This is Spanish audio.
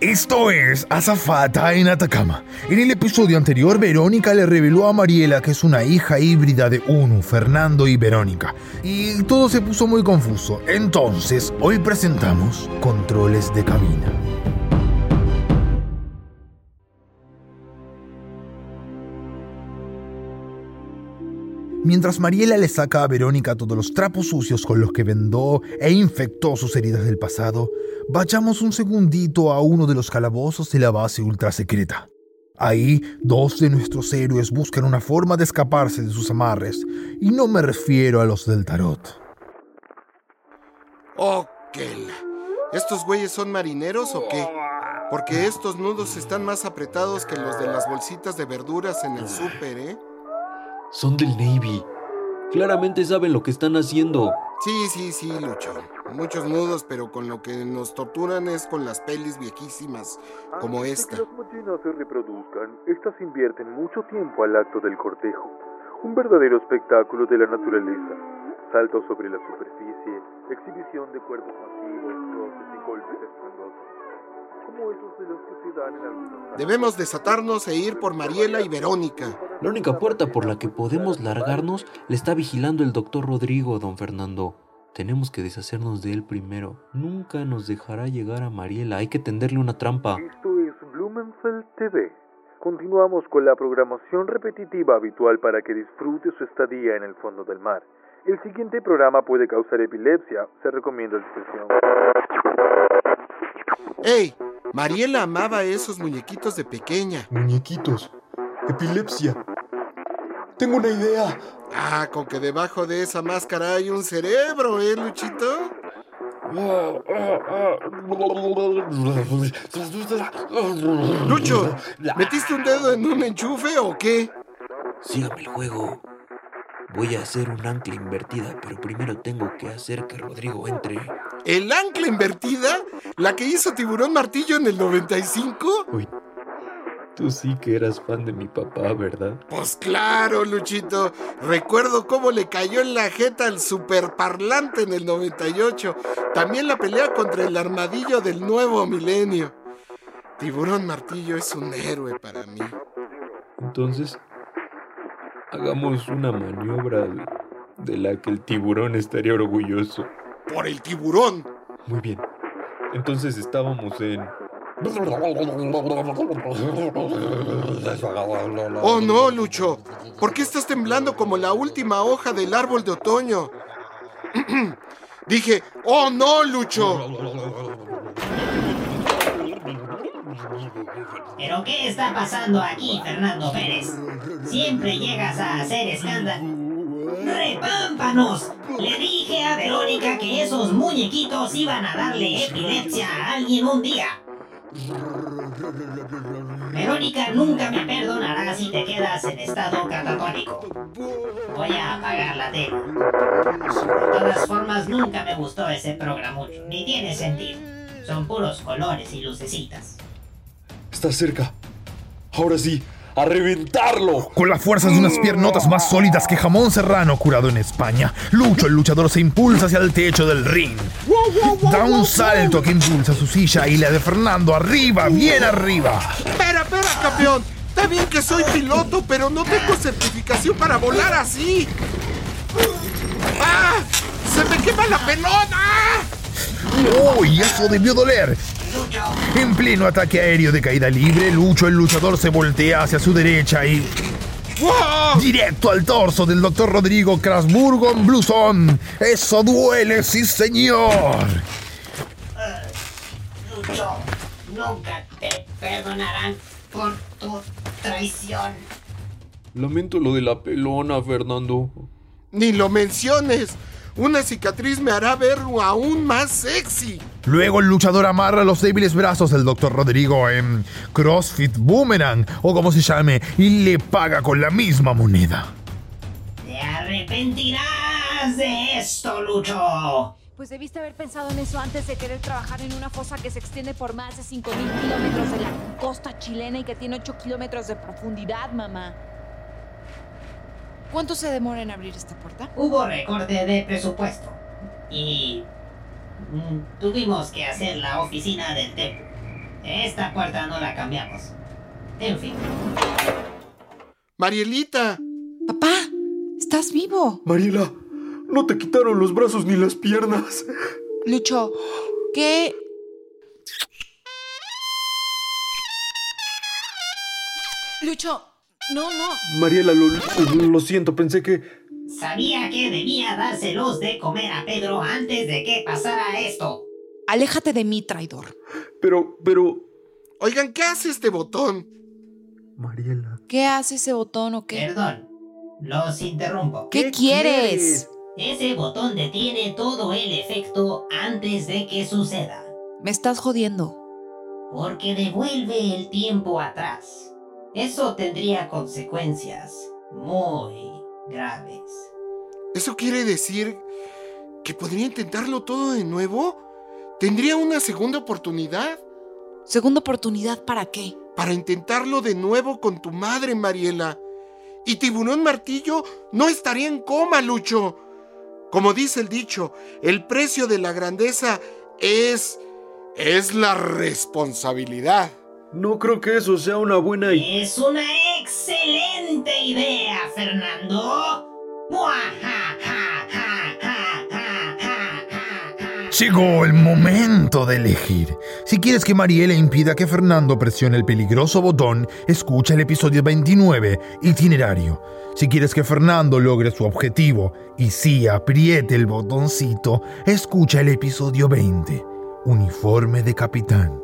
Esto es Azafata en Atacama. En el episodio anterior, Verónica le reveló a Mariela que es una hija híbrida de Unu, Fernando y Verónica. Y todo se puso muy confuso. Entonces, hoy presentamos Controles de Cabina. Mientras Mariela le saca a Verónica todos los trapos sucios con los que vendó e infectó sus heridas del pasado, vayamos un segundito a uno de los calabozos de la base ultra secreta. Ahí, dos de nuestros héroes buscan una forma de escaparse de sus amarres, y no me refiero a los del tarot. Ok. ¿Estos güeyes son marineros o qué? Porque estos nudos están más apretados que los de las bolsitas de verduras en el súper, ¿eh? Son del Navy. Claramente saben lo que están haciendo. Sí, sí, sí, Lucho. Muchos nudos, pero con lo que nos torturan es con las pelis viejísimas, como Antes esta. de que las ballenas se reproduzcan, estas invierten mucho tiempo al acto del cortejo. Un verdadero espectáculo de la naturaleza. Saltos sobre la superficie, exhibición de cuerpos masivos, roces y golpes estruendosos. Como esos de los que se dan en algunos Debemos desatarnos e ir por Mariela y Verónica. La única puerta por la que podemos largarnos la está vigilando el doctor Rodrigo, don Fernando. Tenemos que deshacernos de él primero. Nunca nos dejará llegar a Mariela. Hay que tenderle una trampa. Esto es Blumenfeld TV. Continuamos con la programación repetitiva habitual para que disfrute su estadía en el fondo del mar. El siguiente programa puede causar epilepsia. Se recomienda discreción. ¡Ey! Mariela amaba esos muñequitos de pequeña. Muñequitos. Epilepsia. Tengo una idea. Ah, con que debajo de esa máscara hay un cerebro, ¿eh, Luchito? Lucho, ¿metiste un dedo en un enchufe o qué? Sígame el juego. Voy a hacer un ancla invertida, pero primero tengo que hacer que Rodrigo entre. ¿El ancla invertida? ¿La que hizo Tiburón Martillo en el 95? Uy, tú sí que eras fan de mi papá, ¿verdad? Pues claro, Luchito. Recuerdo cómo le cayó en la jeta al superparlante en el 98. También la pelea contra el armadillo del nuevo milenio. Tiburón Martillo es un héroe para mí. Entonces, hagamos una maniobra de, la que el tiburón estaría orgulloso. Por el tiburón. Muy bien. Entonces estábamos en... Oh no, Lucho. ¿Por qué estás temblando como la última hoja del árbol de otoño? Dije, oh no, Lucho. ¿Pero qué está pasando aquí, Fernando Pérez? Siempre llegas a hacer escándalo. ¡Repámpanos! Le dije a Verónica que esos muñequitos iban a darle epilepsia a alguien un día. Verónica nunca me perdonará si te quedas en estado catatónico. Voy a apagar la tele. De todas formas, nunca me gustó ese programucho, ni tiene sentido. Son puros colores y lucecitas. Está cerca. Ahora sí, a reventarlo. Con las fuerzas de unas piernotas más sólidas que jamón serrano curado en España, Lucho el luchador se impulsa hacia el techo del ring. Da un salto que impulsa su silla y la de Fernando arriba, bien arriba. Espera, espera, campeón. Está bien que soy piloto, pero no tengo certificación para volar así. ¡Ah! ¡Se me quema la pelota! ¡Uy, eso debió doler! En pleno ataque aéreo de caída libre, Lucho el luchador se voltea hacia su derecha y... ¡Wow! Directo al torso del doctor Rodrigo Krasburgo en blusón. ¡Eso duele, sí señor! Lucho, nunca te perdonarán por tu traición. Lamento lo de la pelona, Fernando. Ni lo menciones. Una cicatriz me hará ver aún más sexy. Luego el luchador amarra los débiles brazos del Dr. Rodrigo en CrossFit Boomerang o como se llame y le paga con la misma moneda. Te arrepentirás de esto, Lucho. Pues debiste haber pensado en eso antes de querer trabajar en una fosa que se extiende por más de 5.000 kilómetros de la costa chilena y que tiene 8 kilómetros de profundidad, mamá. ¿Cuánto se demora en abrir esta puerta? Hubo recorte de presupuesto. Y... mm, tuvimos que hacer la oficina del templo. Esta puerta no la cambiamos. En fin. Marielita, Papá, estás vivo. Mariela, no te quitaron los brazos ni las piernas. Lucho, ¿qué? Lucho, no, no. Mariela, lo, lo siento, pensé que... Sabía que debía dárselos de comer a Pedro antes de que pasara esto. Aléjate de mí, traidor. Pero, pero... oigan, ¿qué hace este botón? Mariela. ¿Qué hace ese botón o qué? Perdón. Los interrumpo. ¿Qué, quieres? Ese botón detiene todo el efecto antes de que suceda. Me estás jodiendo. Porque devuelve el tiempo atrás. Eso tendría consecuencias muy graves. ¿Eso quiere decir que podría intentarlo todo de nuevo? ¿Tendría una segunda oportunidad? ¿Segunda oportunidad para qué? Para intentarlo de nuevo con tu madre, Mariela. Y Tiburón Martillo no estaría en coma, Lucho. Como dice el dicho, el precio de la grandeza es... es la responsabilidad. No creo que eso sea una buena idea. Es una excelente idea, Fernando. Llegó el momento de elegir. Si quieres que Mariela impida que Fernando presione el peligroso botón, escucha el episodio 29, Itinerario. Si quieres que Fernando logre su objetivo y sí apriete el botoncito, escucha el episodio 20, Uniforme de Capitán.